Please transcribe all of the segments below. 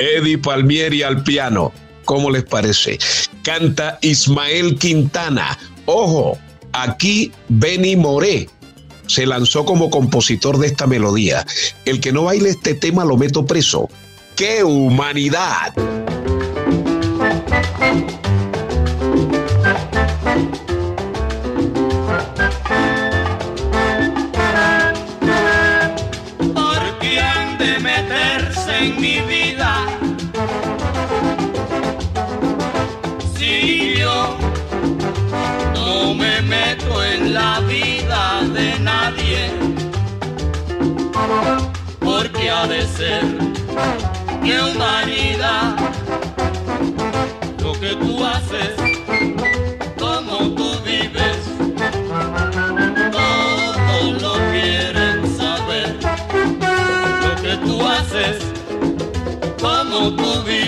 Eddie Palmieri al piano. ¿Cómo les parece? Canta Ismael Quintana. Ojo, aquí Benny Moré se lanzó como compositor de esta melodía. El que no baile este tema lo meto preso. ¡Qué humanidad! La vida de nadie, porque ha de ser que humanidad, lo que tú haces, haces, como tú vives.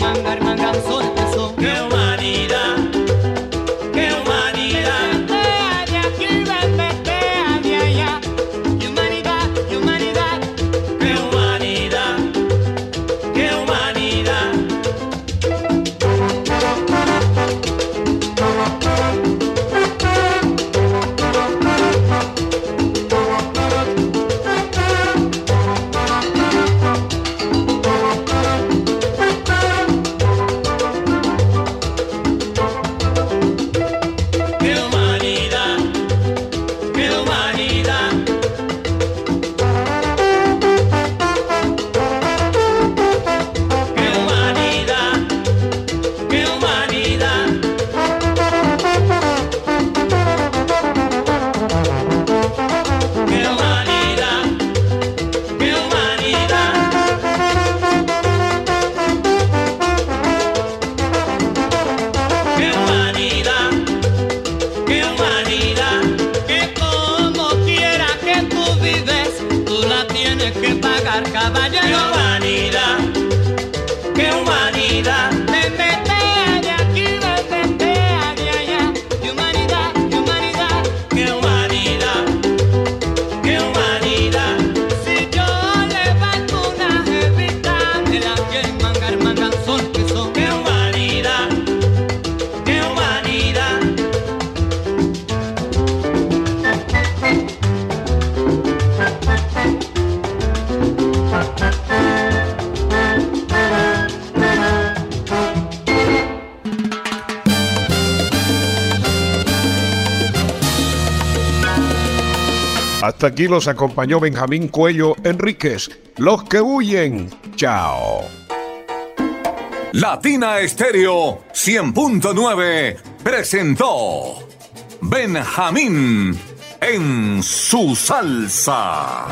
mangar, mangar, sol, sol. vanidad. Hasta aquí los acompañó Benjamín Cuello Enríquez. Los que huyen. Chao. Latina Estéreo 100.9 presentó Benjamín en su salsa.